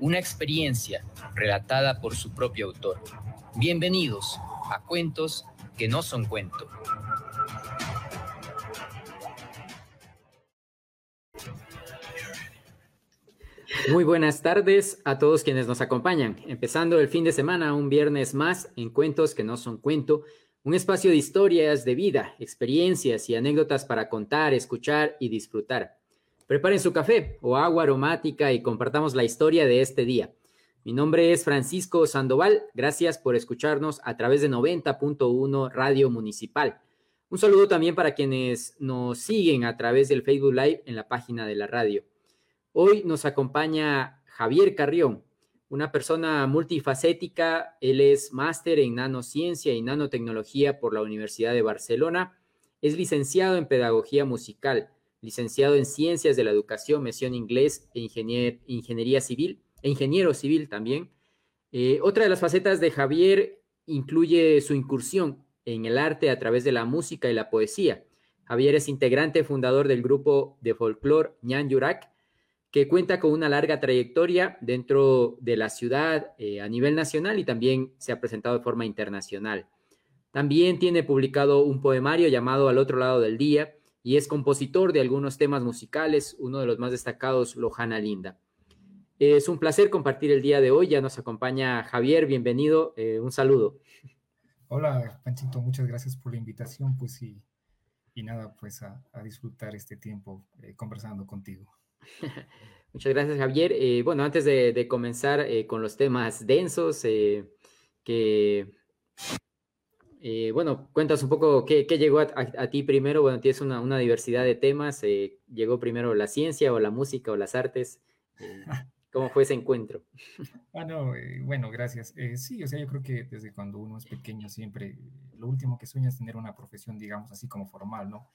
una experiencia relatada por su propio autor. Bienvenidos a Cuentos que no son cuento. Muy buenas tardes a todos quienes nos acompañan. Empezando el fin de semana, un viernes más en Cuentos que no son cuento, un espacio de historias de vida, experiencias y anécdotas para contar, escuchar y disfrutar. Preparen su café o agua aromática y compartamos la historia de este día. Mi nombre es Francisco Sandoval. Gracias por escucharnos a través de 90.1 Radio Municipal. Un saludo también para quienes nos siguen a través del Facebook Live en la página de la radio. Hoy nos acompaña Javier Carrión, una persona multifacética. Él es máster en nanociencia y nanotecnología por la Universidad de Barcelona. Es licenciado en pedagogía musical, licenciado en ciencias de la educación, mención inglés e ingeniería civil e ingeniero civil también. Eh, otra de las facetas de Javier incluye su incursión en el arte a través de la música y la poesía. Javier es integrante fundador del grupo de folclore Ñan Yurak, que cuenta con una larga trayectoria dentro de la ciudad eh, a nivel nacional y también se ha presentado de forma internacional. También tiene publicado un poemario llamado Al otro lado del día y es compositor de algunos temas musicales, uno de los más destacados, Lojana Linda. Es un placer compartir el día de hoy. Ya nos acompaña Javier, bienvenido. Eh, un saludo. Hola, Panchito, muchas gracias por la invitación. Pues sí, y nada, pues a, disfrutar este tiempo eh, conversando contigo. muchas gracias, Javier. Eh, bueno, antes de, comenzar con los temas densos, que, bueno, cuentas un poco qué, llegó a, ti primero. Bueno, tienes una, una diversidad de temas. ¿Llegó primero la ciencia o la música o las artes? ¿Cómo fue ese encuentro? Ah, no, eh, bueno, gracias. Eh, sí, o sea, yo creo que desde cuando uno es pequeño siempre lo último que sueña es tener una profesión, digamos, así como formal, ¿no?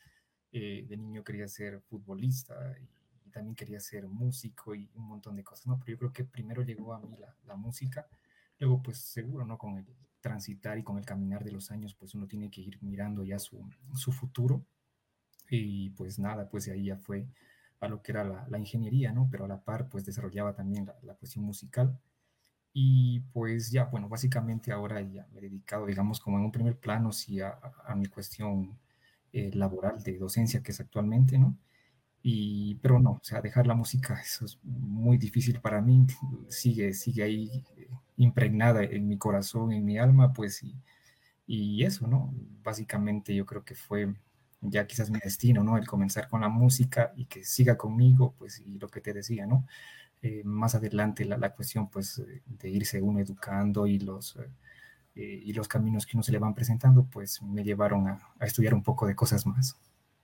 Eh, de niño quería ser futbolista y, también quería ser músico y un montón de cosas, ¿no? Pero yo creo que primero llegó a mí la, la música, luego pues seguro, ¿no? Con el transitar y con el caminar de los años, pues uno tiene que ir mirando ya su, futuro y pues nada, pues de ahí ya fue a lo que era la, ingeniería, ¿no? Pero a la par, pues desarrollaba también la, cuestión musical. Y pues ya, bueno, básicamente ahora ya me he dedicado, digamos, como en un primer plano, sí, a, mi cuestión eh, laboral de docencia que es actualmente, ¿no? Y, pero no, o sea, dejar la música, eso es muy difícil para mí, sigue, sigue ahí impregnada en mi corazón, en mi alma, pues, y, eso, ¿no? Básicamente yo creo que fue ya quizás mi destino, ¿no? El comenzar con la música y que siga conmigo, pues, y lo que te decía, ¿no? Eh, más adelante la, cuestión, pues, de irse uno educando y los, eh, y los caminos que uno se le van presentando, pues, me llevaron a, estudiar un poco de cosas más.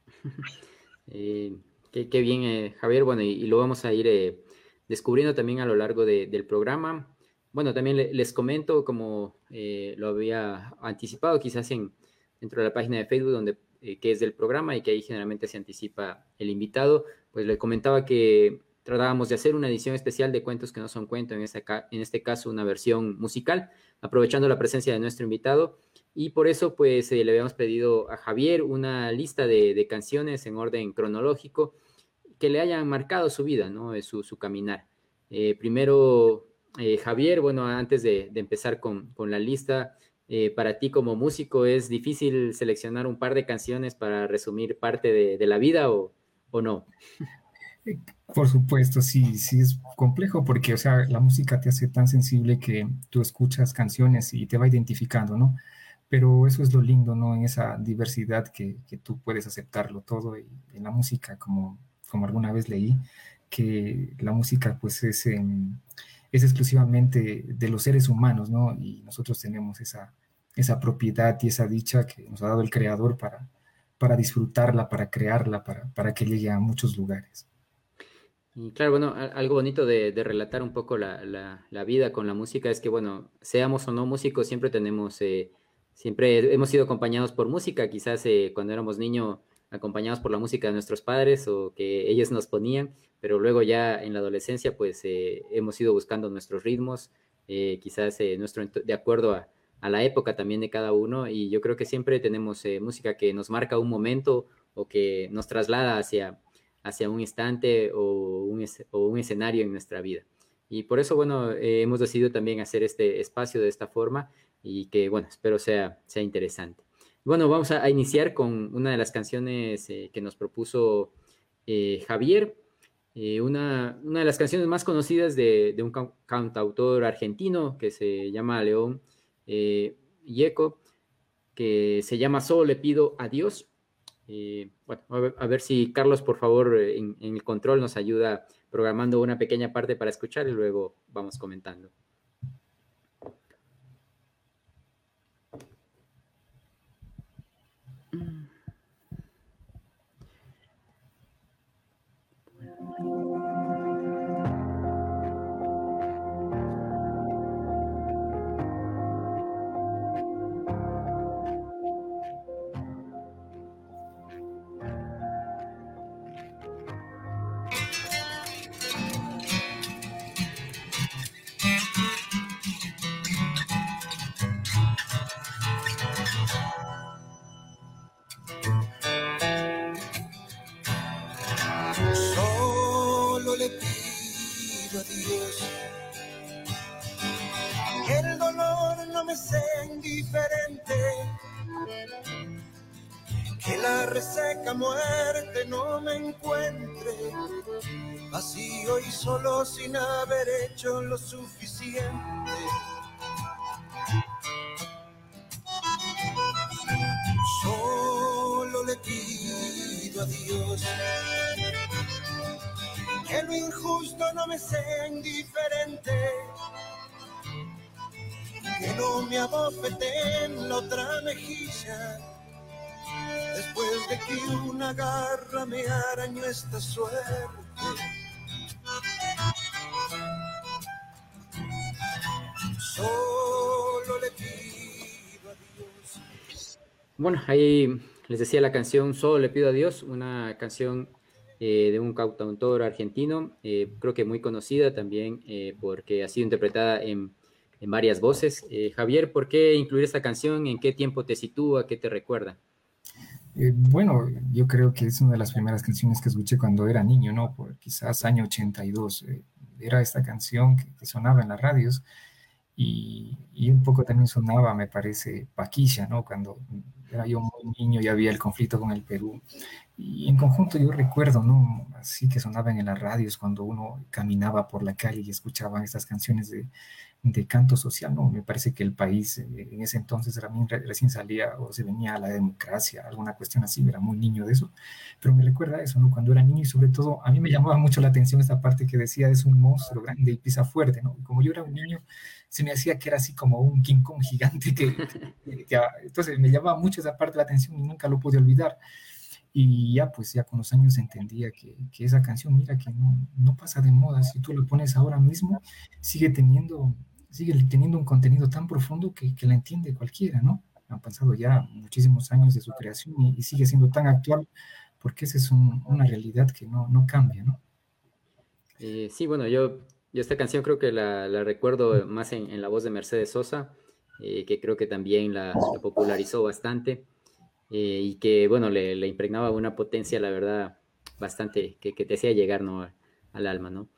Eh, qué, bien, Javier, bueno, y, lo vamos a ir descubriendo también a lo largo de, del programa. Bueno, también les comento, como lo había anticipado, quizás en, dentro de la página de Facebook, donde eh, que es del programa y que ahí generalmente se anticipa el invitado, pues le comentaba que tratábamos de hacer una edición especial de cuentos que no son cuentos, en este, en este caso una versión musical, aprovechando la presencia de nuestro invitado. Y por eso, pues, eh, le habíamos pedido a Javier una lista de, canciones en orden cronológico que le hayan marcado su vida, ¿no? Su, su caminar. Eh, primero, Javier, bueno, antes de, empezar con, la lista, eh, para ti como músico es difícil seleccionar un par de canciones para resumir parte de, la vida o, no? Por supuesto, sí, sí es complejo porque, o sea, la música te hace tan sensible que tú escuchas canciones y te va identificando, ¿no? Pero eso es lo lindo, ¿no? En esa diversidad que, tú puedes aceptarlo todo y en la música, como, como alguna vez leí, que la música pues es... En, es exclusivamente de los seres humanos, ¿no? Y nosotros tenemos esa, esa propiedad y esa dicha que nos ha dado el Creador para, para disfrutarla, para crearla, para, para que llegue a muchos lugares. Y claro, bueno, algo bonito de, relatar un poco la, vida con la música es que, bueno, seamos o no músicos, siempre tenemos, eh, siempre hemos sido acompañados por música, quizás eh, cuando éramos niños acompañados por la música de nuestros padres o que ellos nos ponían, pero luego ya en la adolescencia pues eh, hemos ido buscando nuestros ritmos, quizás nuestro, de acuerdo a, a, la época también de cada uno y yo creo que siempre tenemos música que nos marca un momento o que nos traslada hacia hacia un instante o un, o un escenario en nuestra vida. Y por eso, bueno, eh, hemos decidido también hacer este espacio de esta forma y que, bueno, espero sea, sea interesante. Bueno, vamos a, iniciar con una de las canciones eh, que nos propuso eh, Javier, una, una, de las canciones más conocidas de, un cantautor argentino que se llama León Yeco, que se llama Solo le pido a Dios. Eh, bueno, a ver, si Carlos, por favor, eh, en, el control nos ayuda programando una pequeña parte para escuchar y luego vamos comentando. Sin haber hecho lo suficiente. Solo le pido a Dios que lo injusto no me sea indiferente, que no me abofete en la otra mejilla. Una garra me arañó esta suerte Solo le pido a Dios. Bueno, ahí les decía la canción Solo le pido a Dios, una canción eh, de un cantautor argentino, eh, creo que muy conocida también eh, porque ha sido interpretada en, en varias voces. Javier, ¿por qué incluir esta canción? ¿En qué tiempo te sitúa? ¿Qué te recuerda? Bueno, yo creo que es una de las primeras canciones que escuché cuando era niño, ¿no? Por quizás año 82. era esta canción que, sonaba en las radios y, un poco también sonaba, me parece, Paquilla, ¿no? Cuando era yo muy niño y había el conflicto con el Perú. Y en conjunto yo recuerdo, ¿no? Así que sonaban en las radios cuando uno caminaba por la calle y escuchaba estas canciones de, de canto social, ¿no? Me parece que el país eh, en ese entonces también recién salía o se venía a la democracia, alguna cuestión así, era muy niño de eso, pero me recuerda eso. Cuando era niño y sobre todo a mí me llamaba mucho la atención esta parte que decía es un monstruo grande y pisa fuerte, ¿no? como yo era un niño, se me hacía que era así como un King Kong gigante que, entonces me llamaba mucho esa parte de la atención y nunca lo pude olvidar. Y ya, pues ya con los años entendía que, que esa canción, mira, que no, no, pasa de moda. Si tú la pones ahora mismo, sigue teniendo, sigue teniendo un contenido tan profundo que, que la entiende cualquiera, ¿no? Han pasado ya muchísimos años de su creación y, sigue siendo tan actual porque esa es una realidad que no, no cambia, ¿no? Eh, sí, bueno, yo yo esta canción creo que la, recuerdo más en, la voz de Mercedes Sosa, eh, que creo que también la, popularizó bastante eh, y que, bueno, le, impregnaba una potencia, la verdad, bastante, que, te hacía llegar, ¿no? Al alma, ¿no?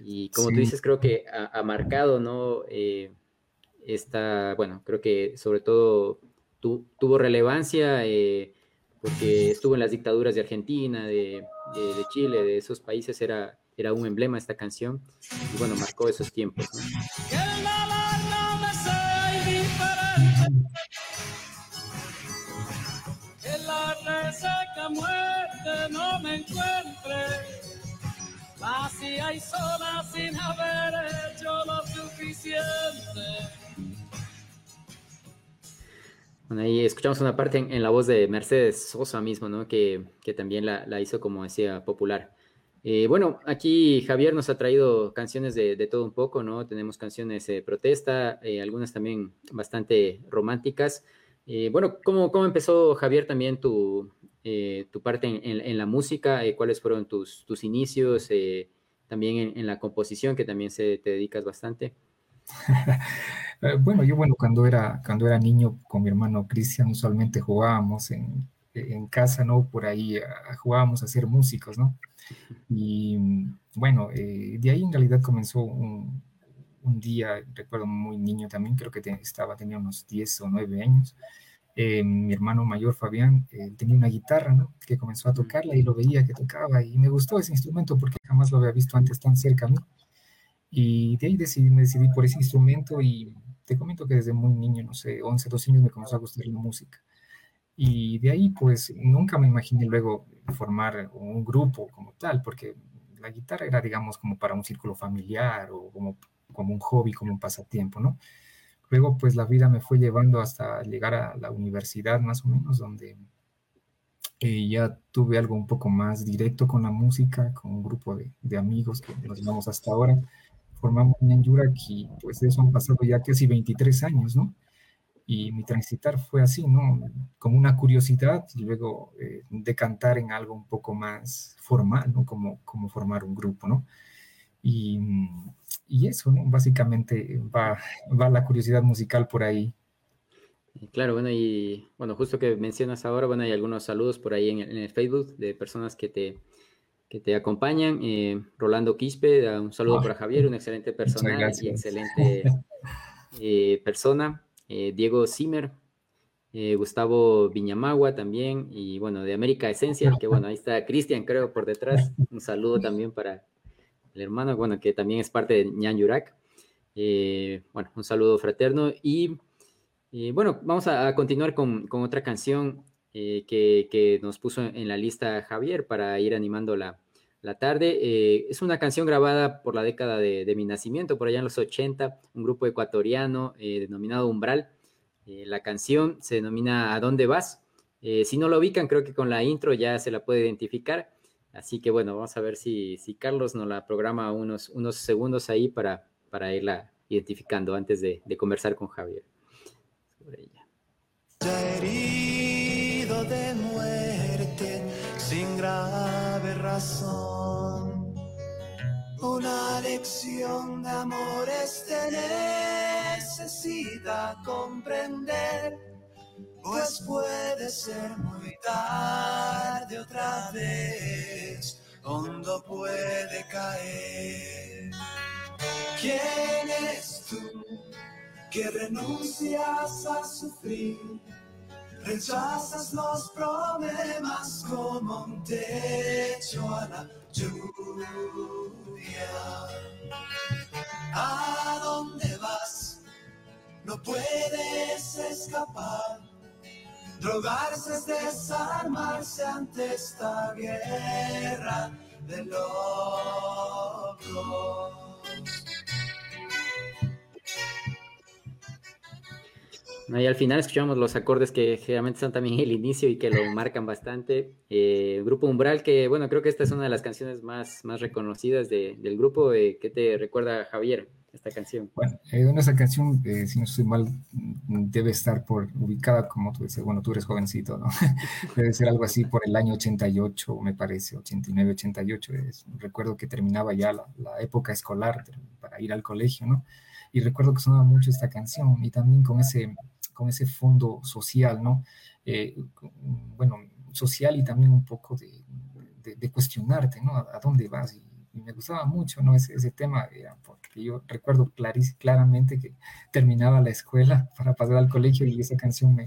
Y como tú dices, creo que ha, marcado, ¿no? Eh, esta, bueno, creo que sobre todo tuvo relevancia porque estuvo en las dictaduras de Argentina, de, de Chile, de esos países, era era un emblema esta canción y bueno, marcó esos tiempos. muerte no me encuentre, hay sola sin haber hecho lo suficiente. Bueno, ahí escuchamos una parte en, la voz de Mercedes Sosa mismo, ¿no? Que, que también la, la, hizo, como decía, popular. Eh, bueno, aquí Javier nos ha traído canciones de, todo un poco, ¿no? Tenemos canciones de protesta, eh, algunas también bastante románticas. Eh, bueno, ¿cómo, ¿cómo, empezó Javier también tu, tu parte en, la música? ¿Cuáles fueron tus, tus inicios? También en, la composición, que también se, te dedicas bastante. bueno, yo bueno, cuando era, cuando era niño con mi hermano Cristian, usualmente jugábamos en, en casa, ¿no? Por ahí jugábamos a ser músicos, ¿no? Y bueno, eh, de ahí en realidad comenzó un, un, día, recuerdo muy niño también, creo que estaba, tenía unos 10 o 9 años. Eh, mi hermano mayor, Fabián, eh, tenía una guitarra, ¿no? Que comenzó a tocarla y lo veía que tocaba y me gustó ese instrumento porque jamás lo había visto antes tan cerca a mí. Y de ahí decidí, me decidí por ese instrumento y te comento que desde muy niño, no sé, 11, 12 años me comenzó a gustar la música. Y de ahí, pues, nunca me imaginé luego formar un grupo como tal, porque la guitarra era, digamos, como para un círculo familiar o como, como un hobby, como un pasatiempo, ¿no? Luego, pues, la vida me fue llevando hasta llegar a la universidad, más o menos, donde eh, ya tuve algo un poco más directo con la música, con un grupo de, amigos que nos llevamos hasta ahora. Formamos Ñanyurak y, pues, eso han pasado ya casi 23 años, ¿no? y mi transitar fue así, ¿no? Como una curiosidad y luego eh, decantar en algo un poco más formal, ¿no? Como, como formar un grupo, ¿no? Y, y eso, ¿no? Básicamente va, va la curiosidad musical por ahí. Claro, bueno, y bueno, justo que mencionas ahora, bueno, hay algunos saludos por ahí en el, Facebook de personas que te, que te acompañan. Eh, Rolando Quispe, un saludo ah, para Javier, un excelente personal y excelente eh, persona. Eh, Diego Zimmer, Gustavo Viñamagua también, y bueno, de América Esencia, que bueno, ahí está Cristian, creo, por detrás. Un saludo también para el hermano, bueno, que también es parte de Ñan Yurak. Eh, bueno, un saludo fraterno. Y bueno, vamos a, continuar con, otra canción que, nos puso en la lista Javier para ir animando la, tarde. es una canción grabada por la década de, mi nacimiento, por allá en los 80, un grupo ecuatoriano denominado Umbral. Eh, la canción se denomina ¿A dónde vas? Eh, si no lo ubican, creo que con la intro ya se la puede identificar. Así que bueno, vamos a ver si, si Carlos nos la programa unos, unos segundos ahí para, para irla identificando antes de, de conversar con Javier sobre ella. herido de muerte sin grave razón, una lección de amores tener necesita comprender, pues puede ser muy tarde otra vez, hondo puede caer. ¿Quién eres tú que renuncias a sufrir? Rechazas los problemas como un techo a la lluvia. ¿A dónde vas? no puedes escapar. Drogarse es desarmarse ante esta guerra de locos. Y al final escuchamos los acordes que generalmente son también el inicio y que lo marcan bastante. Eh, grupo Umbral, que bueno, creo que esta es una de las canciones más, más reconocidas del grupo. Eh, ¿Qué te recuerda Javier? Esta canción? Bueno, eh, esa canción, eh, si no estoy mal, mm, debe estar por ubicada, como tú dices, bueno, tú eres jovencito, ¿no? debe ser algo así por el año 88, me parece, 89, 88. Es, recuerdo que terminaba ya la, época escolar para ir al colegio, ¿no? Y recuerdo que sonaba mucho esta canción y también con ese, con ese fondo social, ¿no? Eh, bueno, social y también un poco de, de, cuestionarte, ¿no? ¿A, dónde vas? Y, me gustaba mucho, ¿no? Ese, ese tema, era porque yo recuerdo claramente que terminaba la escuela para pasar al colegio y esa canción me,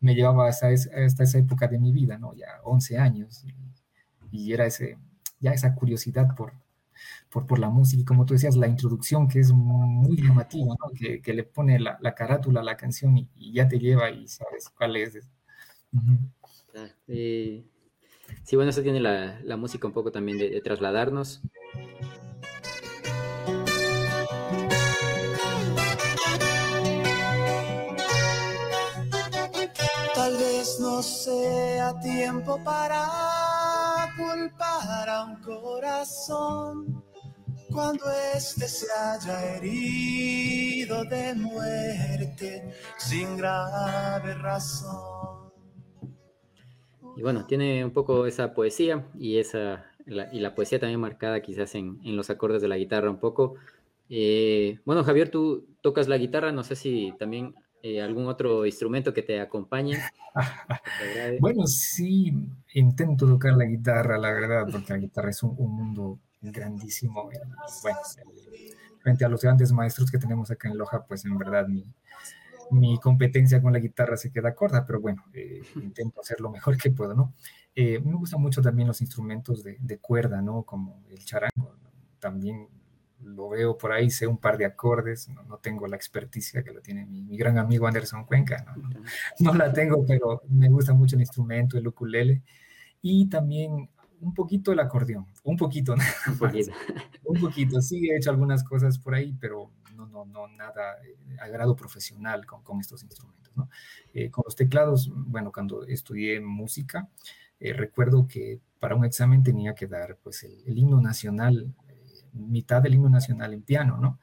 me llevaba hasta, hasta esa época de mi vida, ¿no? Ya 11 años, y, era ese, ya esa curiosidad por, por, por, la música, y como tú decías, la introducción que es muy llamativa, ¿no? que, que, le pone la, la, carátula a la canción y, ya te lleva y sabes cuál es. Sí, bueno, eso tiene la, la música un poco también de, trasladarnos. No sea tiempo para culpar a un corazón cuando éste se haya herido de muerte sin grave razón. Y bueno, tiene un poco esa poesía y esa y la poesía también marcada quizás en, en los acordes de la guitarra un poco. Eh, bueno, Javier, tú tocas la guitarra, no sé si también eh, algún otro instrumento que te acompañe. bueno, sí, intento tocar la guitarra, la verdad, porque la guitarra es un, mundo grandísimo. bueno, frente a los grandes maestros que tenemos acá en Loja, pues en verdad mi, mi competencia con la guitarra se queda corta, pero bueno, eh, intento hacer lo mejor que puedo, ¿no? me gustan mucho también los instrumentos de, de, cuerda, ¿no? Como el charango, también lo veo por ahí, sé un par de acordes, no, tengo la experticia que lo tiene mi, gran amigo Anderson Cuenca, ¿no? la tengo, pero me gusta mucho el instrumento, el ukulele, y también un poquito el acordeón, un poquito, un poquito, un poquito, sí he hecho algunas cosas por ahí, pero no, no, no nada eh, a grado profesional con, con estos instrumentos, ¿no? Eh, con los teclados, bueno, cuando estudié música, eh, recuerdo que para un examen tenía que dar pues el, el himno nacional mitad del himno nacional en piano, ¿no?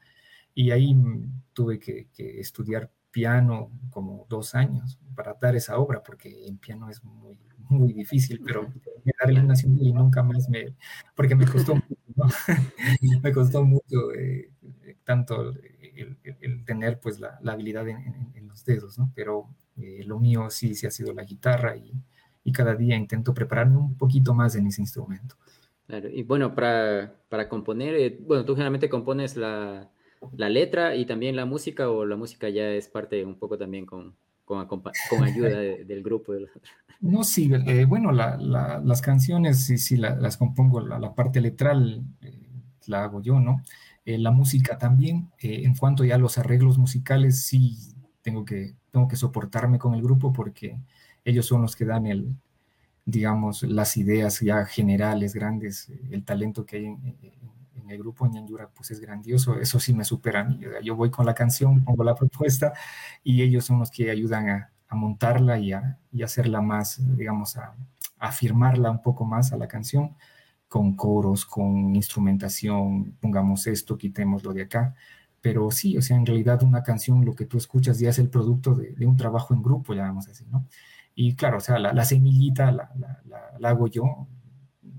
Y ahí tuve que, estudiar piano como dos años para dar esa obra, porque en piano es muy, muy difícil, pero dar el himno nacional y nunca más me, porque me costó mucho, ¿no? me costó mucho eh, tanto el, tener pues la, habilidad en, los dedos, ¿no? Pero eh, lo mío sí, sí ha sido la guitarra y, y cada día intento prepararme un poquito más en ese instrumento. Claro, y bueno, para, para componer, eh, bueno, tú generalmente compones la, la, letra y también la música, o la música ya es parte un poco también con, con, con ayuda del grupo. De los... No, sí, eh, bueno, la, las canciones sí, sí, las compongo, la, parte letral eh, la hago yo, ¿no? la música también, en cuanto ya a los arreglos musicales, sí tengo que, tengo que soportarme con el grupo porque ellos son los que dan el, digamos, las ideas ya generales, grandes, el talento que hay en, el grupo Ñanyura, pues es grandioso, eso sí me supera a mí. Yo voy con la canción, pongo la propuesta y ellos son los que ayudan a, montarla y a, y hacerla más, digamos, a, afirmarla un poco más a la canción con coros, con instrumentación, pongamos esto, quitémoslo de acá. Pero sí, o sea, en realidad una canción, lo que tú escuchas ya es el producto de, de un trabajo en grupo, ya vamos a decir, ¿no? Y claro, o sea, la, semillita la, la, hago yo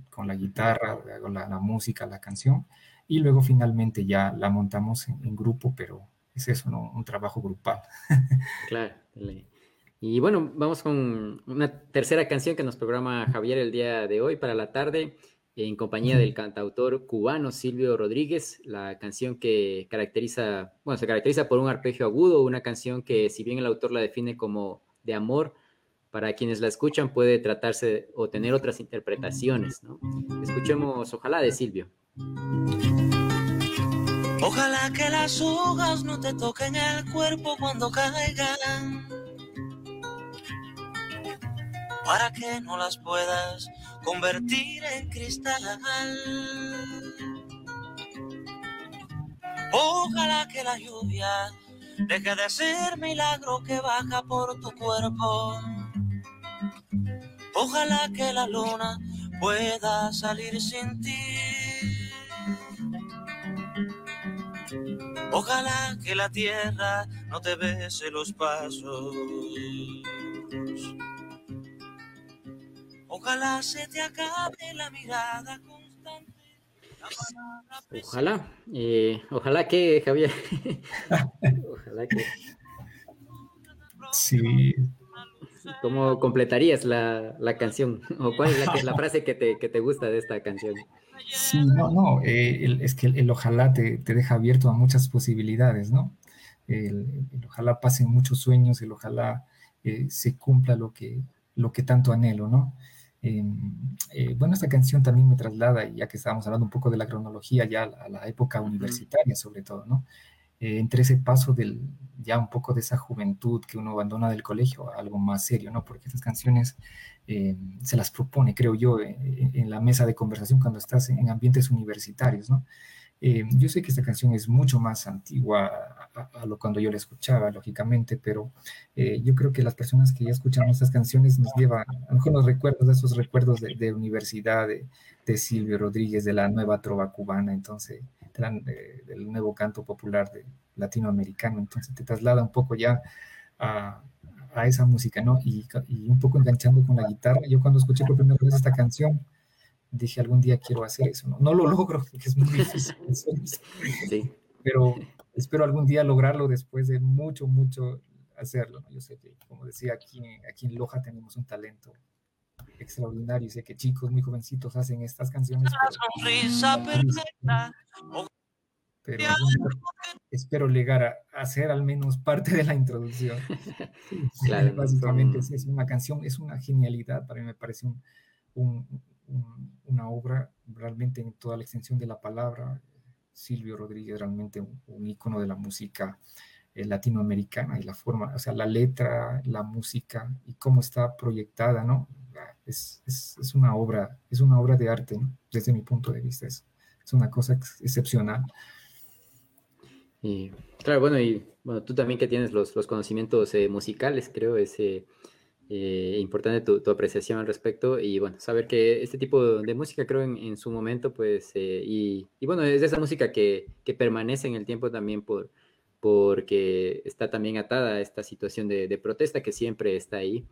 con la guitarra, hago la, música, la canción, y luego finalmente ya la montamos en, grupo, pero es eso, ¿no? Un trabajo grupal. Claro. Y bueno, vamos con una tercera canción que nos programa Javier el día de hoy para la tarde, en compañía del cantautor cubano Silvio Rodríguez, la canción que caracteriza, bueno, se caracteriza por un arpegio agudo, una canción que si bien el autor la define como de amor, para quienes la escuchan puede tratarse o tener otras interpretaciones, ¿no? Escuchemos Ojalá de Silvio. Ojalá que las hojas no te toquen el cuerpo cuando caigan, para que no las puedas convertir en cristal. Ojalá que la lluvia deje de ser milagro que baja por tu cuerpo Ojalá que la luna pueda salir sin ti. Ojalá que la tierra no te bese los pasos. Ojalá se te acabe la mirada constante. Ojalá, eh, ojalá que, Javier. ojalá que. Sí, ¿Cómo completarías la, la canción? ¿O cuál es la, frase que te, que te, gusta de esta canción? Sí, no, no, eh, es que el, ojalá te, te, deja abierto a muchas posibilidades, ¿no? El, ojalá pasen muchos sueños, el ojalá eh, se cumpla lo que, lo que tanto anhelo, ¿no? Eh, bueno, esta canción también me traslada, ya que estábamos hablando un poco de la cronología, ya a la época universitaria sobre todo, ¿no? Eh, entre ese paso del ya un poco de esa juventud que uno abandona del colegio algo más serio, ¿no? Porque esas canciones eh, se las propone, creo yo, eh, en la mesa de conversación cuando estás en ambientes universitarios, ¿no? Yo sé que esta canción es mucho más antigua a, lo cuando yo la escuchaba, lógicamente, pero yo creo que las personas que ya escuchamos estas canciones nos llevan a lo mejor los recuerdos, esos recuerdos de, universidad, de, de, Silvio Rodríguez, de la nueva trova cubana, entonces, del nuevo canto popular de latinoamericano, entonces te traslada un poco ya a, a esa música, ¿no? Y, y, un poco enganchando con la guitarra. Yo cuando escuché por primera vez esta canción, dije algún día quiero hacer eso, ¿no? No lo logro porque es muy difícil. sí. Pero espero algún día lograrlo después de mucho, mucho hacerlo, ¿no? Yo sé que, como decía, aquí, aquí en Loja tenemos un talento extraordinario. Sé que chicos muy jovencitos hacen estas canciones. Pero, espero llegar a, hacer al menos parte de la introducción. claro, Básicamente es, una canción, es una genialidad. Para mí me parece un una obra realmente en toda la extensión de la palabra. Silvio Rodríguez realmente un, un ícono de la música eh, latinoamericana y la forma, o sea, la letra, la música y cómo está proyectada, ¿no? Es, es, es una obra, es una obra de arte, ¿no? Desde mi punto de vista es, es una cosa excepcional. Y, claro, bueno, y bueno, tú también que tienes los, los conocimientos eh, musicales, creo, ese eh, importante tu, apreciación al respecto y bueno, saber que este tipo de música creo en, su momento pues eh, y, bueno, es esa música que, que, permanece en el tiempo también por, porque está también atada a esta situación de, de, protesta que siempre está ahí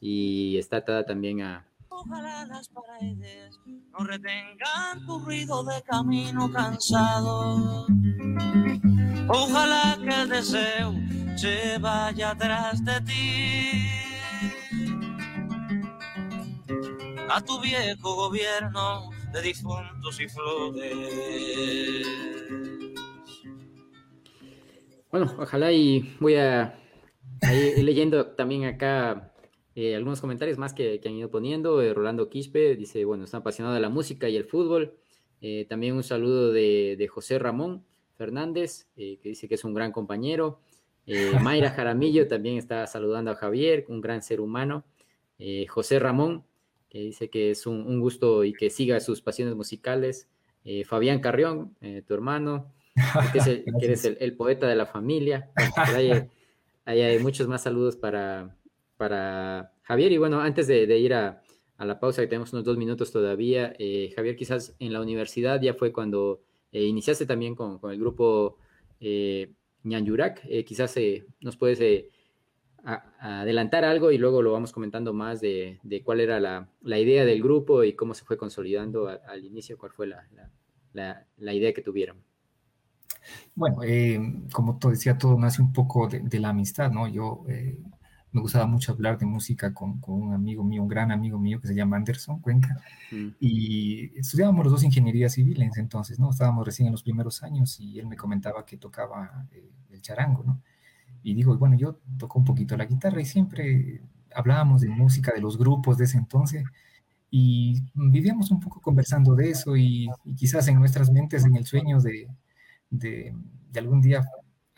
y está atada también a... Ojalá las paredes no retengan tu ruido de camino cansado. Ojalá que el deseo se vaya atrás de ti a tu viejo gobierno de difuntos y flores. Bueno, ojalá y voy a, ir leyendo también acá eh, algunos comentarios más que, han ido poniendo. Eh, Rolando Quispe dice, bueno, está apasionado de la música y el fútbol. Eh, también un saludo de, de José Ramón Fernández, que dice que es un gran compañero. Mayra Jaramillo también está saludando a Javier, un gran ser humano. José Ramón que dice que es un, gusto y que siga sus pasiones musicales. Fabián Carrión, tu hermano, que, eres el, poeta de la familia. hay, hay, muchos más saludos para, para Javier. Y bueno, antes de, ir a, la pausa, que tenemos unos dos minutos todavía, eh, Javier, quizás en la universidad ya fue cuando iniciaste también con, con el grupo Ñanyurak. quizás nos puedes adelantar algo y luego lo vamos comentando más de, cuál era la, idea del grupo y cómo se fue consolidando al inicio, cuál fue la, idea que tuvieron. Bueno, eh, como te decía, todo nace un poco de, la amistad, ¿no? Yo eh, me gustaba mucho hablar de música con, un amigo mío, un gran amigo mío que se llama Anderson Cuenca, mm. y estudiábamos los dos ingeniería civil en ese entonces, ¿no? Estábamos recién en los primeros años y él me comentaba que tocaba eh, el charango, ¿no? y digo, bueno, yo toco un poquito la guitarra y siempre hablábamos de música, de los grupos de ese entonces, y vivíamos un poco conversando de eso y, quizás en nuestras mentes en el sueño de, de, algún día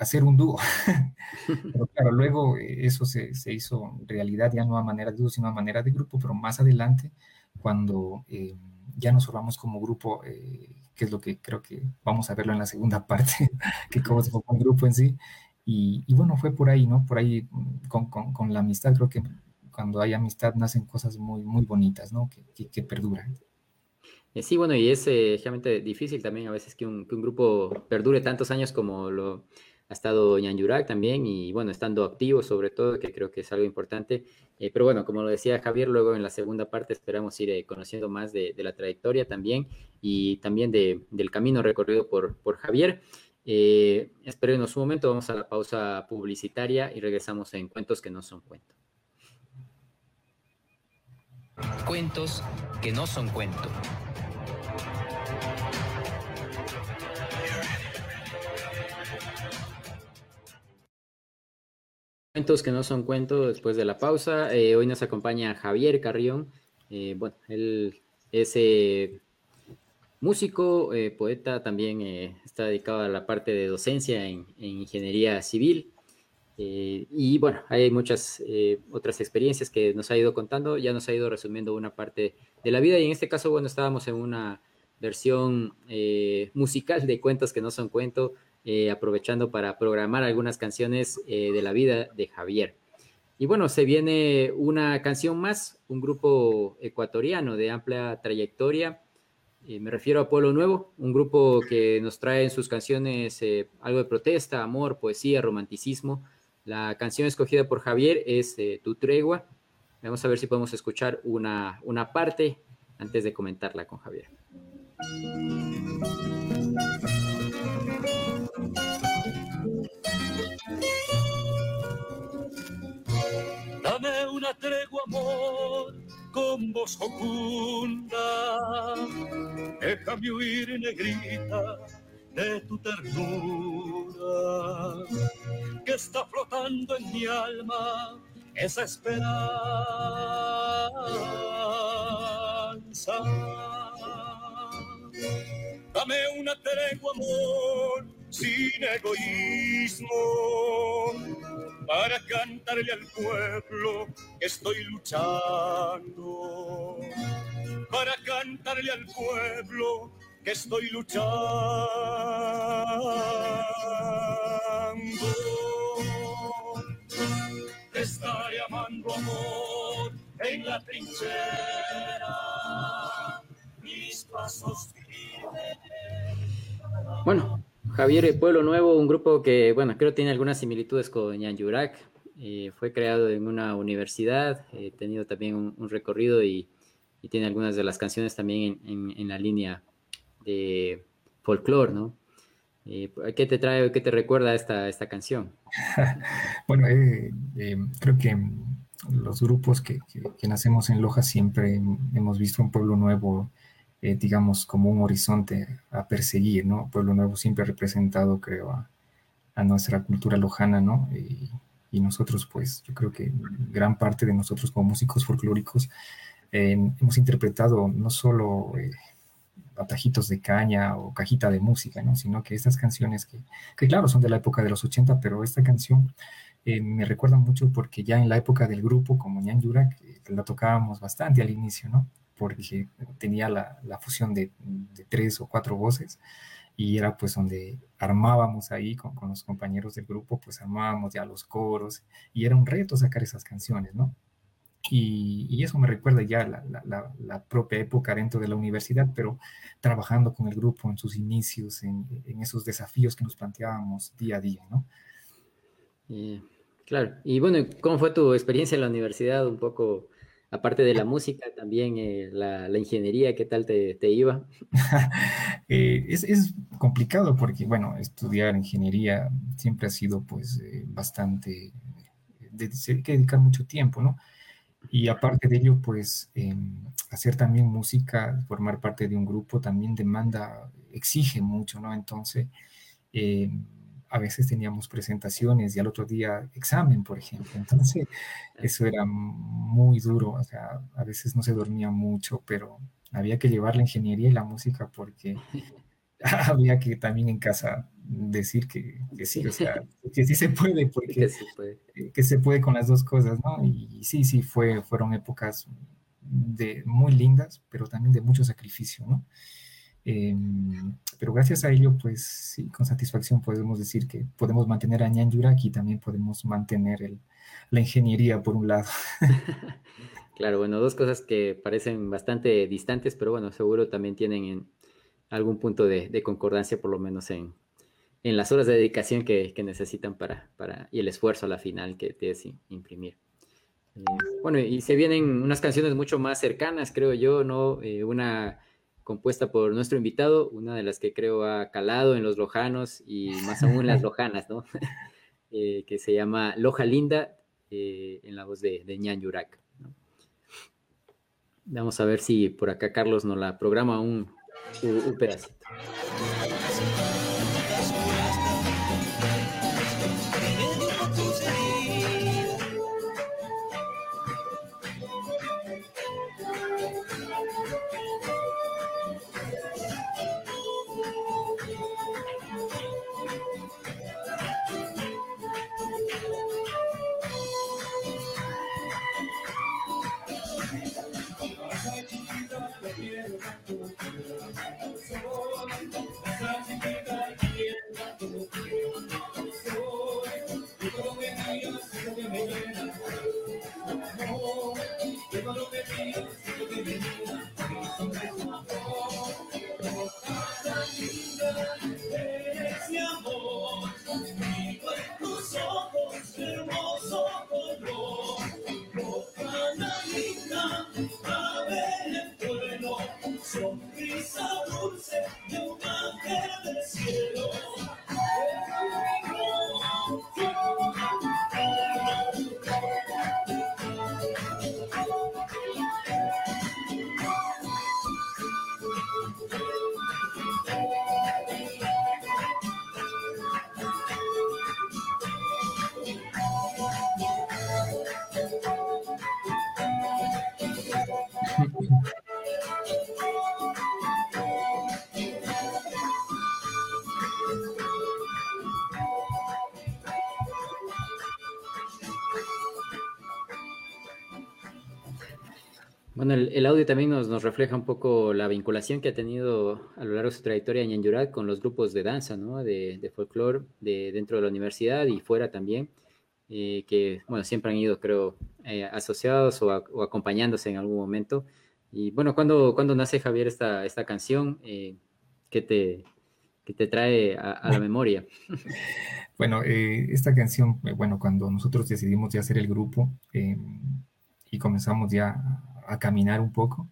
hacer un dúo. pero claro, luego eso se, se, hizo realidad ya no a manera de dúo, sino a manera de grupo, pero más adelante, cuando eh, ya nos formamos como grupo, eh, que es lo que creo que vamos a verlo en la segunda parte, que cómo se formó un grupo en sí, y, bueno, fue por ahí, ¿no? Por ahí mm, con, con, con, la amistad, creo que cuando hay amistad nacen cosas muy, muy bonitas, ¿no? Que, que, perduran. Eh, sí, bueno, y es eh, realmente difícil también a veces que un, que un, grupo perdure tantos años como lo ha estado Yurak también, y bueno, estando activo sobre todo, que creo que es algo importante. Eh, pero bueno, como lo decía Javier, luego en la segunda parte esperamos ir conociendo más de, la trayectoria también y también de, del camino recorrido por, por Javier. Eh, un momento, vamos a la pausa publicitaria y regresamos en Cuentos que no son cuento. Cuentos que no son cuento. Cuentos que no son cuento después de la pausa. Eh, hoy nos acompaña Javier Carrión. Eh, bueno, él es músico, eh, poeta, también está dedicado a la parte de docencia en, ingeniería civil. Y bueno, hay muchas otras experiencias que nos ha ido contando, ya nos ha ido resumiendo una parte de la vida y en este caso, bueno, estábamos en una versión musical de Cuentos que no son cuento, aprovechando para programar algunas canciones de la vida de Javier. Y bueno, se viene una canción más, un grupo ecuatoriano de amplia trayectoria. me refiero a Pueblo Nuevo, un grupo que nos trae en sus canciones eh, algo de protesta, amor, poesía, romanticismo. La canción escogida por Javier es eh, Tu Tregua. Vamos a ver si podemos escuchar una, una parte antes de comentarla con Javier. Una tregua, amor, con voz ocunda. Déjame huir, negrita, de tu ternura, que está flotando en mi alma esa esperanza. Dame una tregua, amor, sin egoísmo para cantarle al pueblo que estoy luchando, para cantarle al pueblo que estoy luchando. Te está llamando amor en la trinchera, mis pasos Bueno, Javier Pueblo Nuevo, un grupo que, bueno, creo tiene algunas similitudes con Yan Yurak. Eh, fue creado en una universidad, ha eh, tenido también un, recorrido y, tiene algunas de las canciones también en, la línea de folclore, ¿no? Eh, ¿Qué te trae, qué te recuerda esta, esta canción? bueno, creo que los grupos que, que, nacemos en Loja siempre hemos visto un pueblo nuevo eh, digamos, como un horizonte a perseguir, ¿no? Pueblo Nuevo siempre ha representado, creo, a, nuestra cultura lojana, ¿no? Y, nosotros, pues, yo creo que gran parte de nosotros como músicos folclóricos eh, hemos interpretado no solo eh, atajitos de caña o cajita de música, ¿no? Sino que estas canciones que, que claro, son de la época de los 80, pero esta canción me recuerda mucho porque ya en la época del grupo, como Ñan Yurak, la tocábamos bastante al inicio, ¿no? Porque tenía la, fusión de, tres o cuatro voces y era pues donde armábamos ahí con, los compañeros del grupo, pues armábamos ya los coros y era un reto sacar esas canciones, ¿no? Y, eso me recuerda ya la, la, propia época dentro de la universidad, pero trabajando con el grupo en sus inicios, en, esos desafíos que nos planteábamos día a día, ¿no? claro. Y bueno, ¿cómo fue tu experiencia en la universidad? Un poco aparte de la música, también eh, la, ingeniería, ¿qué tal te, iba? Eh, es, complicado porque, bueno, estudiar ingeniería siempre ha sido pues eh, bastante, hay que dedicar mucho tiempo, ¿no? Y aparte de ello, pues hacer también música, formar parte de un grupo también demanda, exige mucho, ¿no? Entonces, a veces teníamos presentaciones y al otro día examen, por ejemplo. Entonces, eso era muy duro. O sea, a veces no se dormía mucho, pero había que llevar la ingeniería y la música porque había que también en casa decir que, sí, o sea, que sí se puede, porque que, puede. que se puede con las dos cosas, ¿no? Y, sí, sí, fue, fueron épocas de, muy lindas, pero también de mucho sacrificio, ¿no? Em, pero gracias a ello, pues sí, con satisfacción podemos decir que podemos mantener a Ñan Yurak y también podemos mantener el, la ingeniería por un lado. claro, bueno, dos cosas que parecen bastante distantes, pero bueno, seguro también tienen algún punto de, concordancia, por lo menos en, en, las horas de dedicación que, que, necesitan para, para, y el esfuerzo a la final que debes imprimir. Eh, bueno, y se vienen unas canciones mucho más cercanas, creo yo, ¿no? Eh, una compuesta por nuestro invitado, una de las que creo ha calado en los lojanos y más aún en las lojanas, ¿no? Eh, que se llama Loja Linda, eh, en la voz de, de Ñan Yurak. Vamos a ver si por acá Carlos nos la programa un, un pedacito. El, audio también nos, nos, refleja un poco la vinculación que ha tenido a lo largo de su trayectoria en Yurat con los grupos de danza, ¿no? De, de folclore de, dentro de la universidad y fuera también, eh, que, bueno, siempre han ido, creo, eh, asociados o, acompañándose en algún momento. Y bueno, ¿cuándo, cuando nace Javier esta, esta canción? Eh, ¿qué, te, qué te trae a, la memoria? Bueno, esta canción, bueno, cuando nosotros decidimos ya hacer el grupo y comenzamos ya a caminar un poco.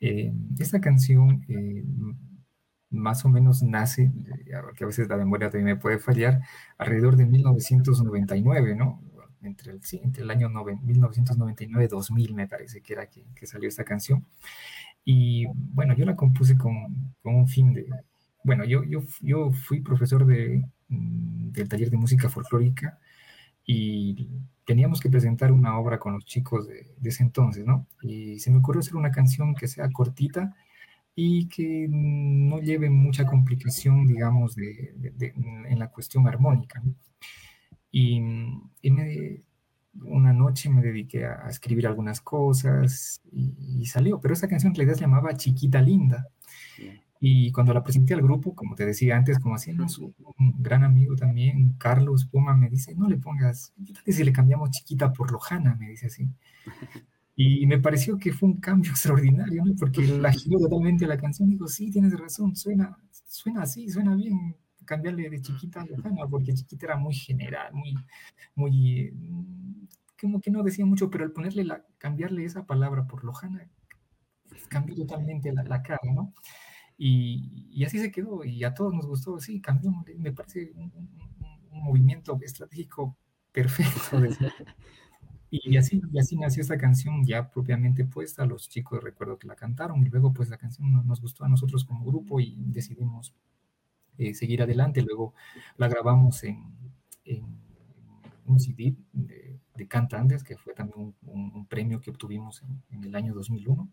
Eh, esta canción eh, más o menos nace, que a veces la memoria también me puede fallar, alrededor de 1999, ¿no? Entre el, sí, entre el año 1999-2000 me parece que era que, que, salió esta canción. Y bueno, yo la compuse con, con un fin de... Bueno, yo, yo, yo fui profesor de, mm, del taller de música folclórica y teníamos que presentar una obra con los chicos de, ese entonces, ¿no? Y se me ocurrió hacer una canción que sea cortita y que no lleve mucha complicación, digamos, de, en la cuestión armónica. Y, una noche me dediqué a, escribir algunas cosas y, salió, pero esa canción en realidad se llamaba Chiquita Linda. Y cuando la presenté al grupo, como te decía antes, como haciendo su un gran amigo también, Carlos Puma, me dice, no le pongas, si le cambiamos chiquita por Lojana, me dice así. Y me pareció que fue un cambio extraordinario, ¿no? Porque la giró totalmente la canción. Digo, sí, tienes razón, suena, suena así, suena bien cambiarle de chiquita a Lojana, porque chiquita era muy general, muy, muy, como que no decía mucho, pero al ponerle la, cambiarle esa palabra por Lojana, cambió totalmente la, la cara, ¿no? Y, así se quedó y a todos nos gustó, sí, cambió, me parece un, movimiento estratégico perfecto. y, así, y así nació esta canción ya propiamente puesta, los chicos recuerdo que la cantaron y luego pues la canción nos gustó a nosotros como grupo y decidimos eh, seguir adelante, luego la grabamos en, un CD de, de Cantantes, que fue también un, premio que obtuvimos en, en el año 2001.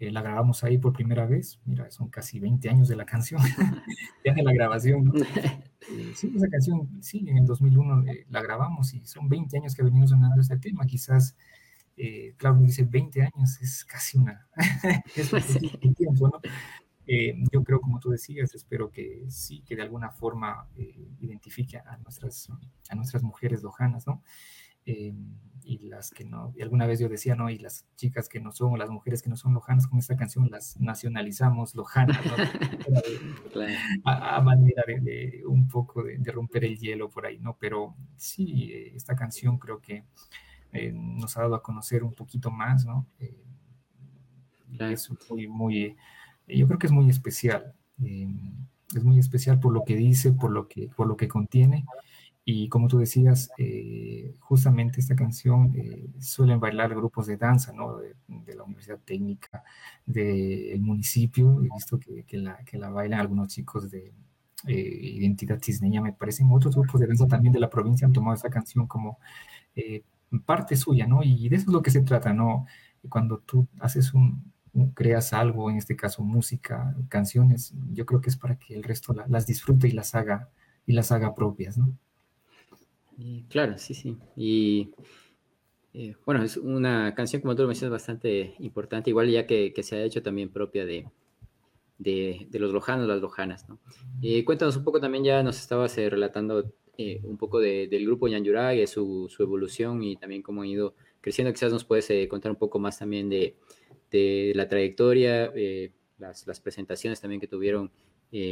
Eh, la grabamos ahí por primera vez. Mira, son casi 20 años de la canción, ya de la grabación. Eh, sí, esa canción, sí, en el 2001 eh, la grabamos y son 20 años que venimos sonando este tema. Quizás, claro, dice 20 años, es casi una. es un tiempo, ¿no? yo creo, como tú decías, espero que sí, que de alguna forma identifique a nuestras, a nuestras mujeres lojanas, ¿no? Y las que no, y alguna vez yo decía, no, y las chicas que no son, o las mujeres que no son lojanas, con esta canción las nacionalizamos lojanas, ¿no? a, manera de, un poco de, romper el hielo por ahí, ¿no? Pero sí, eh, esta canción creo que eh, nos ha dado a conocer un poquito más, ¿no? Eh, es muy, muy, yo creo que es muy especial, es muy especial por lo que dice, por lo que, por lo que contiene, y como tú decías, eh, justamente esta canción eh, suelen bailar grupos de danza, ¿no? De, la Universidad Técnica, del municipio. He visto que, la, que la bailan algunos chicos de eh, Identidad Cisneña, me parecen. Otros grupos de danza también de la provincia han tomado esta canción como parte suya, ¿no? Y de eso es lo que se trata, ¿no? Cuando tú haces un, creas algo, en este caso música, canciones, yo creo que es para que el resto las disfrute y las haga, y las haga propias, ¿no? Claro, sí, sí. Y eh, bueno, es una canción, como tú lo mencionas, bastante importante, igual ya que, se ha hecho también propia de, de, los lojanos, las lojanas, ¿no? Eh, cuéntanos un poco también, ya nos estabas eh, relatando un poco del grupo Yanyurag, su, su evolución y también cómo han ido creciendo. Quizás nos puedes contar un poco más también de, de la trayectoria, las, presentaciones también que tuvieron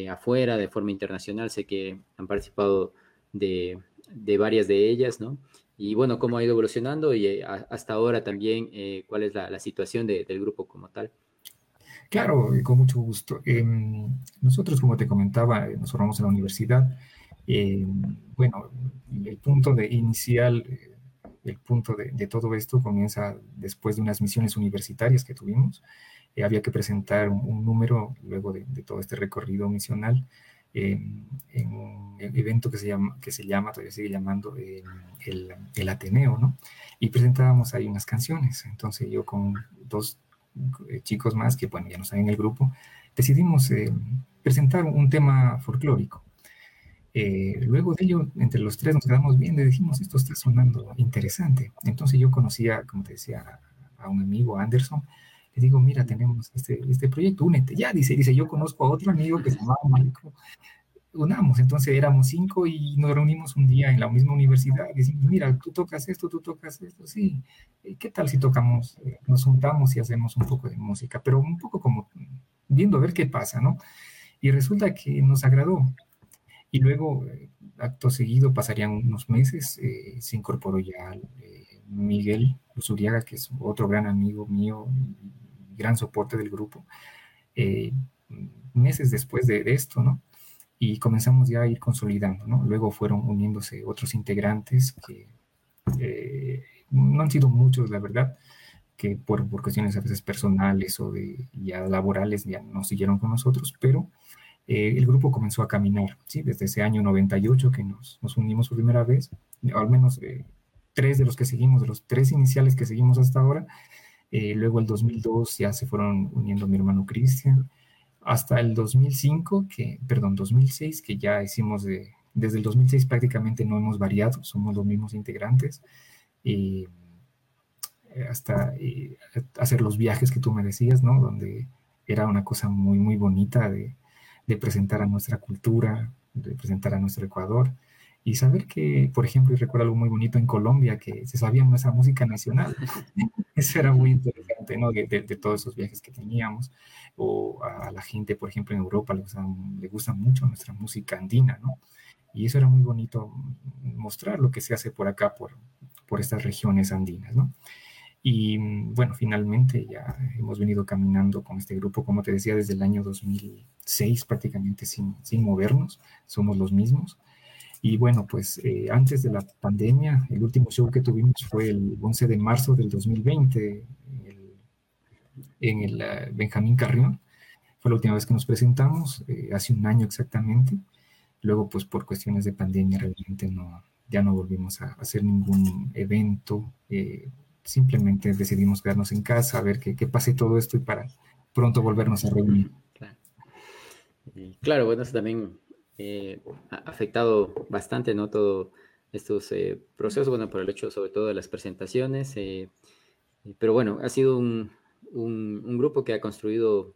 afuera de forma internacional. Sé que han participado de, de varias de ellas, ¿no? y bueno, cómo ha ido evolucionando y eh, hasta ahora también eh, cuál es la, situación del grupo como tal. Claro, con mucho gusto. Em, nosotros, como te comentaba, eh, nos formamos en la universidad. Em, bueno, el punto de inicial, el punto de, todo esto comienza después de unas misiones universitarias que tuvimos. había que presentar un, número luego de, de, todo este recorrido misional en, un evento que se llama, que se llama todavía sigue llamando eh, el, el, Ateneo, ¿no? Y presentábamos ahí unas canciones. Entonces yo con dos eh, chicos más que, bueno, ya no están en el grupo, decidimos eh, presentar un tema folclórico. luego de ello, entre los tres nos quedamos bien y dijimos, esto está sonando interesante. Entonces yo conocía, como te decía, a un amigo, Anderson, le digo, mira, tenemos este, este proyecto, únete. Ya, dice, dice, yo conozco a otro amigo que se llamaba Marco, unamos. Entonces éramos cinco y nos reunimos un día en la misma universidad y decimos, mira, tú tocas esto, tú tocas esto, sí. ¿Qué tal si tocamos, eh, nos juntamos y hacemos un poco de música? Pero un poco como viendo a ver qué pasa, ¿no? Y resulta que nos agradó. Y luego, eh, acto seguido, pasarían unos meses, eh, se incorporó ya Miguel Usuriaga, que es otro gran amigo mío, gran soporte del grupo, eh, meses después de, esto, ¿no? Y comenzamos ya a ir consolidando, ¿no? Luego fueron uniéndose otros integrantes que eh, no han sido muchos, la verdad, que por, por, cuestiones a veces personales o ya laborales ya no siguieron con nosotros, pero eh, el grupo comenzó a caminar, ¿sí? Desde ese año 98 que nos, nos unimos por primera vez, al menos tres de los que seguimos, de los tres iniciales que seguimos hasta ahora, eh, luego el 2002 ya se fueron uniendo mi hermano Cristian. Hasta el 2005, que, perdón, 2006, que ya hicimos de, desde el 2006 prácticamente no hemos variado, somos los mismos integrantes. eh, hasta eh, hacer los viajes que tú me decías, ¿no? Donde era una cosa muy, muy bonita de, de presentar a nuestra cultura, de presentar a nuestro Ecuador y saber que, por ejemplo, y recuerdo algo muy bonito en Colombia, que se sabía nuestra música nacional. Eso era muy interesante, ¿no? De, de, todos esos viajes que teníamos. O a la gente, por ejemplo, en Europa le gusta, le gusta mucho nuestra música andina, ¿no? Y eso era muy bonito mostrar lo que se hace por acá, por, por estas regiones andinas, ¿no? Y bueno, finalmente ya hemos venido caminando con este grupo, como te decía, desde el año 2006 prácticamente sin, sin movernos, somos los mismos. Y bueno, pues eh, antes de la pandemia, el último show que tuvimos fue el 11 de marzo del 2020 en el uh, Benjamín Carrión. Fue la última vez que nos presentamos, eh, hace un año exactamente. Luego, pues por cuestiones de pandemia, realmente no, ya no volvimos a hacer ningún evento. Simplemente decidimos quedarnos en casa, a ver qué, qué pase todo esto y para pronto volvernos a reunir. Claro, claro bueno, eso también eh, afectado bastante, ¿no? Todo estos eh, procesos, bueno, por el hecho sobre todo de las presentaciones, eh, pero bueno, ha sido un, un, grupo que ha construido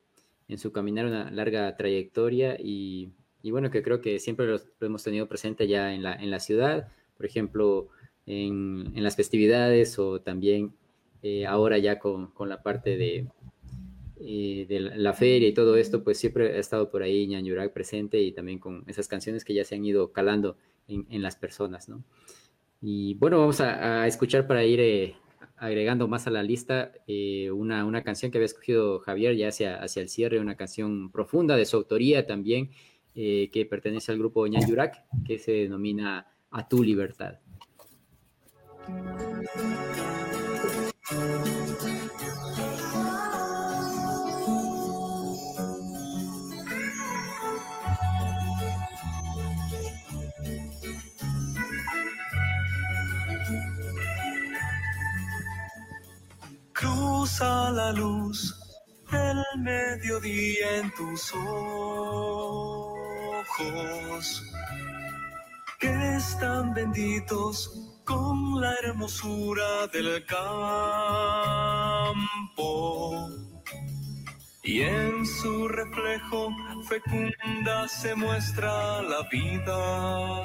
en su caminar una larga trayectoria y, y bueno, que creo que siempre lo, hemos tenido presente ya en la, en la ciudad, por ejemplo, en, en las festividades o también ahora ya con, con la parte de, de la feria y todo esto, pues siempre ha estado por ahí Ñanyurak presente y también con esas canciones que ya se han ido calando en, las personas, ¿no? Y bueno, vamos a, escuchar para ir eh, agregando más a la lista eh, una, una, canción que había escogido Javier ya hacia, hacia el cierre, una canción profunda de su autoría también, eh, que pertenece al grupo Ñanyurak, que se denomina A tu libertad. Cruza la luz del mediodía en tus ojos, que están benditos con la hermosura del campo. Y en su reflejo fecunda se muestra la vida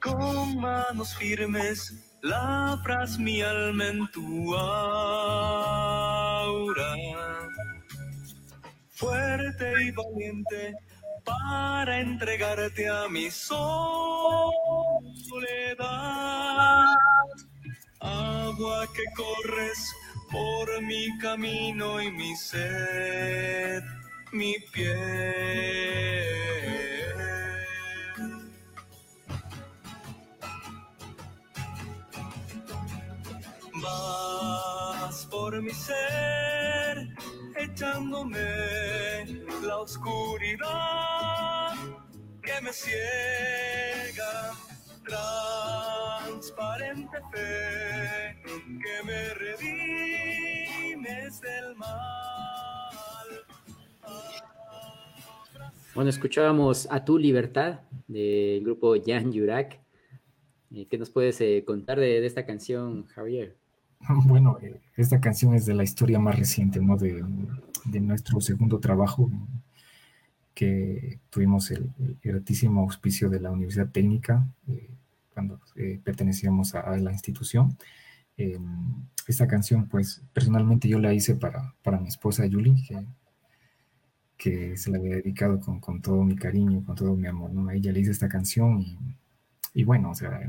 con manos firmes labras mi alma en tu aura. Fuerte y valiente para entregarte a mi soledad. Agua que corres por mi camino y mi sed, mi piel. Vas por mi ser, echándome la oscuridad que me ciega, transparente fe que me redimes del mal. Bueno, escuchábamos A Tu Libertad del grupo Jan Yurak. Eh, ¿Qué nos puedes eh, contar de, de esta canción, Javier? Bueno, eh, esta canción es de la historia más reciente, ¿no? De, de nuestro segundo trabajo, que tuvimos el, gratísimo auspicio de la Universidad Técnica eh, cuando eh, pertenecíamos a, la institución. esta canción, pues, personalmente yo la hice para, para mi esposa Julie, que, que se la había dedicado con, con, todo mi cariño, con todo mi amor, ¿no? A ella le hice esta canción y, y bueno, o sea,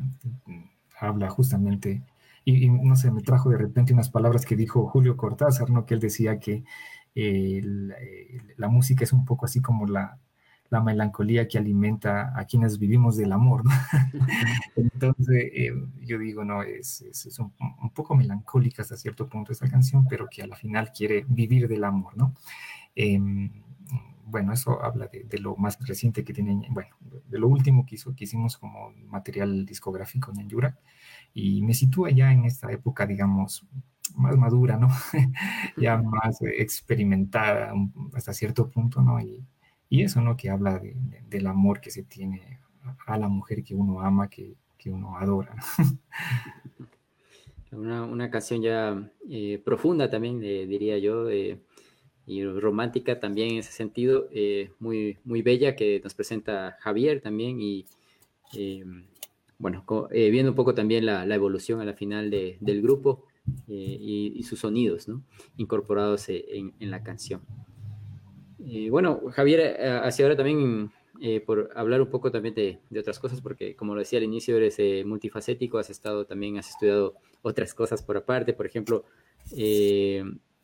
habla justamente y, no sé, me trajo de repente unas palabras que dijo Julio Cortázar, ¿no? Que él decía que eh, la, música es un poco así como la, la, melancolía que alimenta a quienes vivimos del amor, ¿no? Entonces, eh, yo digo, no, es, es, un, un, poco melancólica hasta cierto punto esta canción, pero que a la final quiere vivir del amor, ¿no? Em, bueno, eso habla de, de, lo más reciente que tiene, bueno, de lo último que, hizo, que hicimos como material discográfico en Yura y me sitúa ya en esta época, digamos, más madura, ¿no? ya más experimentada hasta cierto punto, ¿no? Y, y eso, ¿no? Que habla de, del amor que se tiene a la mujer que uno ama, que, que uno adora. una, una, canción ya eh, profunda también, eh, diría yo, eh, y romántica también en ese sentido, muy, muy bella que nos presenta Javier también y bueno, eh, viendo un poco también la, evolución a la final del grupo eh, y, sus sonidos, ¿no? Incorporados eh, en, la canción. bueno, Javier, hacia ahora también por hablar un poco también de, otras cosas, porque como lo decía al inicio, eres multifacético, has estado también, has estudiado otras cosas por aparte, por ejemplo,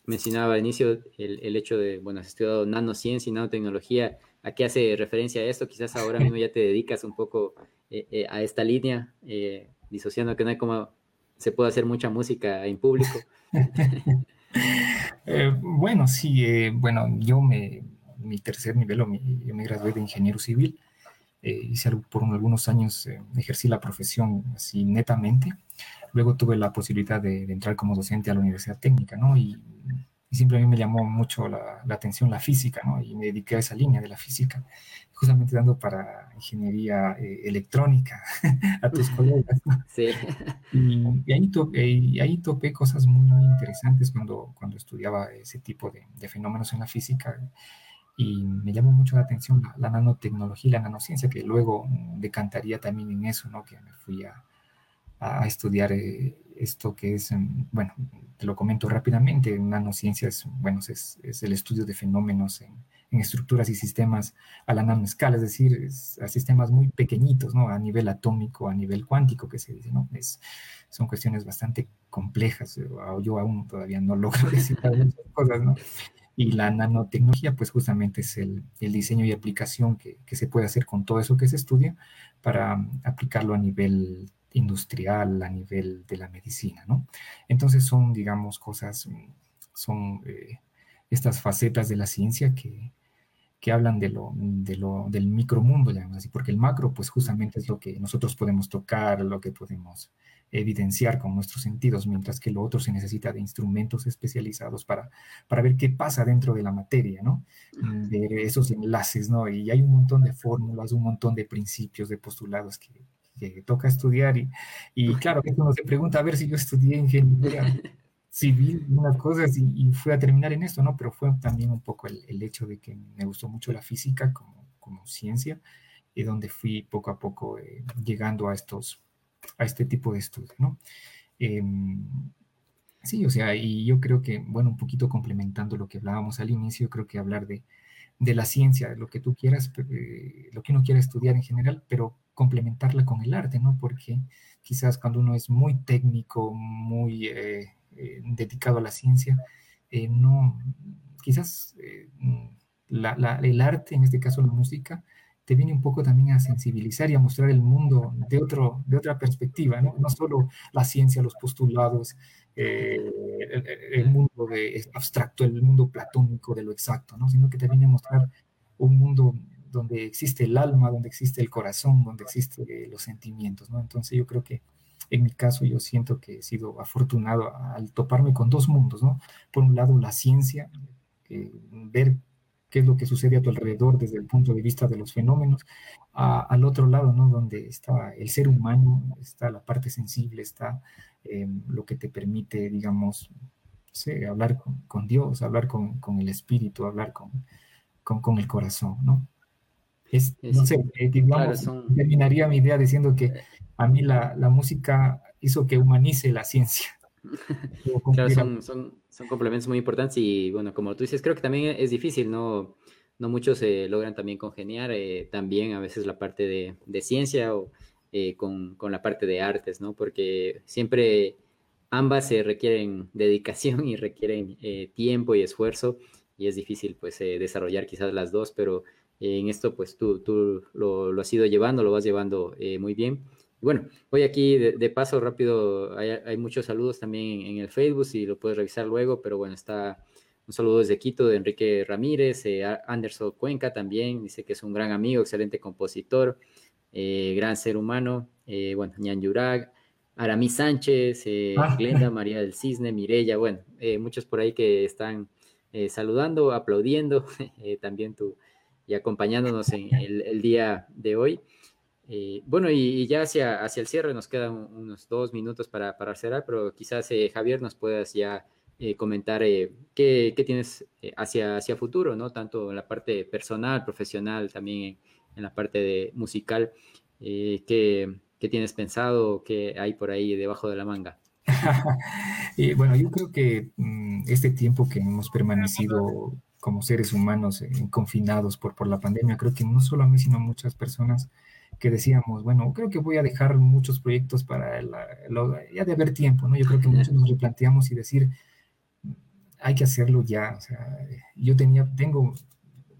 mencionaba al inicio el, el, hecho de, bueno, has estudiado nanociencia y nanotecnología, ¿a qué hace referencia esto? Quizás ahora mismo ya te dedicas un poco eh, eh, a esta línea, eh, disociando que no hay como se puede hacer mucha música en público. bueno, sí, bueno, yo me, mi tercer nivel, yo me gradué de ingeniero civil, hice por algunos años, ejercí la profesión así netamente, luego tuve la posibilidad de, de, entrar como docente a la Universidad Técnica, ¿no? Y y siempre a mí me llamó mucho la, atención la física, ¿no? Y me dediqué a esa línea de la física, justamente dando para ingeniería eh, electrónica a tus colegas. Sí. Y, ahí topé, y, ahí topé cosas muy, muy interesantes cuando, cuando estudiaba ese tipo de, de, fenómenos en la física. Y me llamó mucho la atención la, nanotecnología y la nanociencia, que luego decantaría también en eso, ¿no? Que me fui a, a estudiar eh, esto que es, bueno, te lo comento rápidamente, nanociencias, bueno, es, es el estudio de fenómenos en, en, estructuras y sistemas a la nanoescala, es decir, a sistemas muy pequeñitos, ¿no? A nivel atómico, a nivel cuántico, que se dice, ¿no? Es, son cuestiones bastante complejas, yo aún todavía no logro decir muchas cosas, ¿no? Y la nanotecnología, pues justamente es el, el diseño y aplicación que, que, se puede hacer con todo eso que se estudia para aplicarlo a nivel industrial, a nivel de la medicina, ¿no? Entonces son, digamos, cosas, son eh, estas facetas de la ciencia que, que hablan de lo, de lo, del micromundo, digamos así, porque el macro, pues justamente es lo que nosotros podemos tocar, lo que podemos evidenciar con nuestros sentidos, mientras que lo otro se necesita de instrumentos especializados para, para ver qué pasa dentro de la materia, ¿no? De esos enlaces, ¿no? Y hay un montón de fórmulas, un montón de principios, de postulados que, que toca estudiar y, y claro que uno se pregunta a ver si yo estudié ingeniería civil, unas cosas y, y, fui a terminar en esto, ¿no? Pero fue también un poco el, el, hecho de que me gustó mucho la física como, como ciencia y donde fui poco a poco eh, llegando a estos, a este tipo de estudios, ¿no? Em, sí, o sea, y yo creo que, bueno, un poquito complementando lo que hablábamos al inicio, creo que hablar de, de la ciencia, lo que tú quieras, eh, lo que uno quiera estudiar en general, pero complementarla con el arte, ¿no? Porque quizás cuando uno es muy técnico, muy eh, dedicado a la ciencia, no, quizás el arte, en este caso la música, te viene un poco también a sensibilizar y a mostrar el mundo de, otro, de otra perspectiva, ¿no? no solo la ciencia, los postulados, eh, el, mundo abstracto, el mundo platónico de lo exacto, ¿no? sino que te viene a mostrar un mundo donde existe el alma, donde existe el corazón, donde existen los sentimientos. ¿no? Entonces yo creo que en mi caso yo siento que he sido afortunado al toparme con dos mundos, ¿no? Por un lado la ciencia, eh, ver qué es lo que sucede a tu alrededor desde el punto de vista de los fenómenos, al otro lado, ¿no? Donde está el ser humano, está la parte sensible, está eh, lo que te permite, digamos, sé, hablar con, Dios, hablar con, el espíritu, hablar con, con, el corazón, ¿no? Es, no sé, eh, digamos, terminaría mi idea diciendo que a mí la, la música hizo que humanice la ciencia. claro, son, son, son, complementos muy importantes y bueno, como tú dices, creo que también es difícil, ¿no? No muchos se logran también congeniar, eh, también a veces la parte de, de ciencia o eh, con, con, la parte de artes, ¿no? Porque siempre ambas se requieren dedicación y requieren eh, tiempo y esfuerzo y es difícil pues desarrollar quizás las dos, pero en esto pues tú, tú lo, lo, has ido llevando, lo vas llevando muy bien. Bueno, hoy aquí de, paso rápido, hay, muchos saludos también en, el Facebook, si lo puedes revisar luego, pero bueno, está un saludo desde Quito de Enrique Ramírez, eh, Anderson Cuenca también, dice que es un gran amigo, excelente compositor, eh, gran ser humano, eh, bueno, Ñan Yurag, Aramis Sánchez, ah. Glenda María del Cisne, Mirella, bueno, muchos por ahí que están saludando, aplaudiendo, también tú y acompañándonos en el día de hoy. Eh, bueno, y, ya hacia, hacia el cierre nos quedan unos dos minutos para, para cerrar, pero quizás eh, Javier nos puedas ya eh, comentar qué, qué, tienes hacia, hacia futuro, ¿no? Tanto en la parte personal, profesional, también en, la parte de musical. ¿qué, ¿qué, tienes pensado? ¿Qué hay por ahí debajo de la manga? bueno, yo creo que mm, este tiempo que hemos permanecido como seres humanos confinados por, por la pandemia, creo que no solo a mí, sino a muchas personas, que decíamos, bueno, creo que voy a dejar muchos proyectos para ya de haber tiempo, ¿no? Yo creo que muchos nos replanteamos y decir, hay que hacerlo ya. O sea, yo tenía, tengo,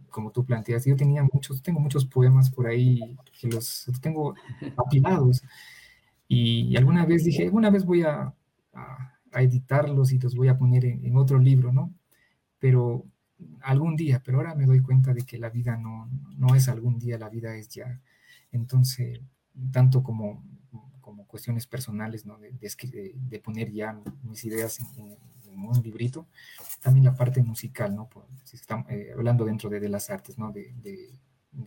como tú planteas, yo tenía muchos, tengo muchos poemas por ahí que los tengo apilados. Y, alguna vez dije, una vez voy a, a, editarlos y los voy a poner en, en, otro libro, ¿no? Pero algún día, pero ahora me doy cuenta de que la vida no, no es algún día, la vida es ya. Entonces, tanto como, como cuestiones personales, ¿no? de, de, poner ya mis ideas en, un librito, también la parte musical, ¿no? si estamos eh, hablando dentro de, de, las artes, ¿no? De, de,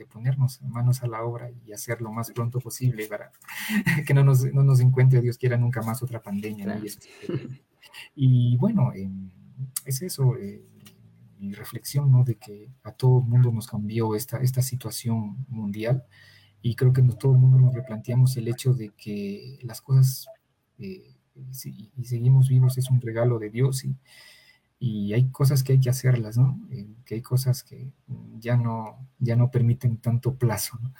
ponernos manos a la obra y hacer lo más pronto posible para que no nos, no nos encuentre, Dios quiera, nunca más otra pandemia. Y, bueno, em, es eso. Eh, mi reflexión, ¿no? De que a todo el mundo nos cambió esta, esta situación mundial y creo que todo el mundo nos replanteamos el hecho de que las cosas eh, y seguimos vivos es un regalo de Dios y, y hay cosas que hay que hacerlas, ¿no? Eh, que hay cosas que ya no, ya no permiten tanto plazo, ¿no?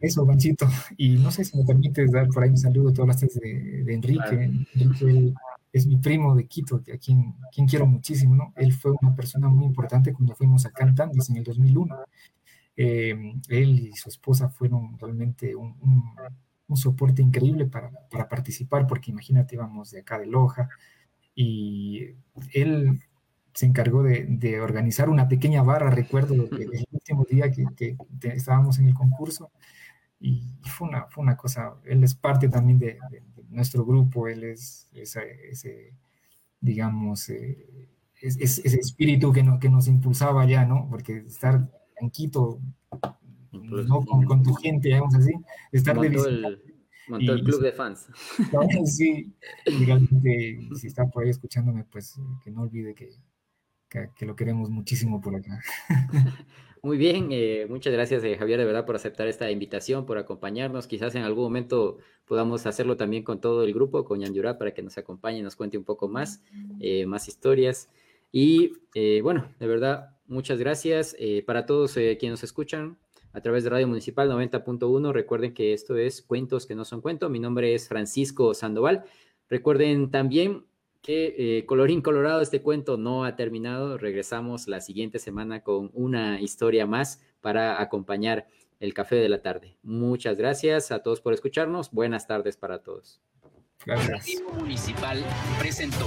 Eso, Banchito. Y no sé si me permites dar por ahí un saludo a todas las de, de Enrique. Enrique es mi primo de Quito, a quien, quien quiero muchísimo, ¿no? Él fue una persona muy importante cuando fuimos a Cantandes en el 2001. Eh, él y su esposa fueron realmente un, soporte increíble para, participar, porque imagínate, íbamos de acá de Loja y él se encargó de, organizar una pequeña barra, recuerdo el último día que, estábamos en el concurso, y fue una, fue una cosa, él es parte también de, nuestro grupo, él es ese, digamos, eh, ese espíritu que, que nos impulsaba ya, ¿no? Porque estar en Quito, no con, tu gente, digamos así, estar de El, montó el club de fans. Sí, realmente, si está por ahí escuchándome, pues que no olvide que, que, lo queremos muchísimo por acá. Muy bien, eh, muchas gracias eh, Javier de verdad por aceptar esta invitación, por acompañarnos. Quizás en algún momento podamos hacerlo también con todo el grupo, con Yanyura, para que nos acompañe nos cuente un poco más, eh, más historias. Y bueno, de verdad, muchas gracias para todos quienes nos escuchan a través de Radio Municipal 90.1. Recuerden que esto es Cuentos que no son cuentos. Mi nombre es Francisco Sandoval. Recuerden también que eh, colorín colorado, este cuento no ha terminado. Regresamos la siguiente semana con una historia más para acompañar el café de la tarde. Muchas gracias a todos por escucharnos. Buenas tardes para todos. Gracias. municipal presentó.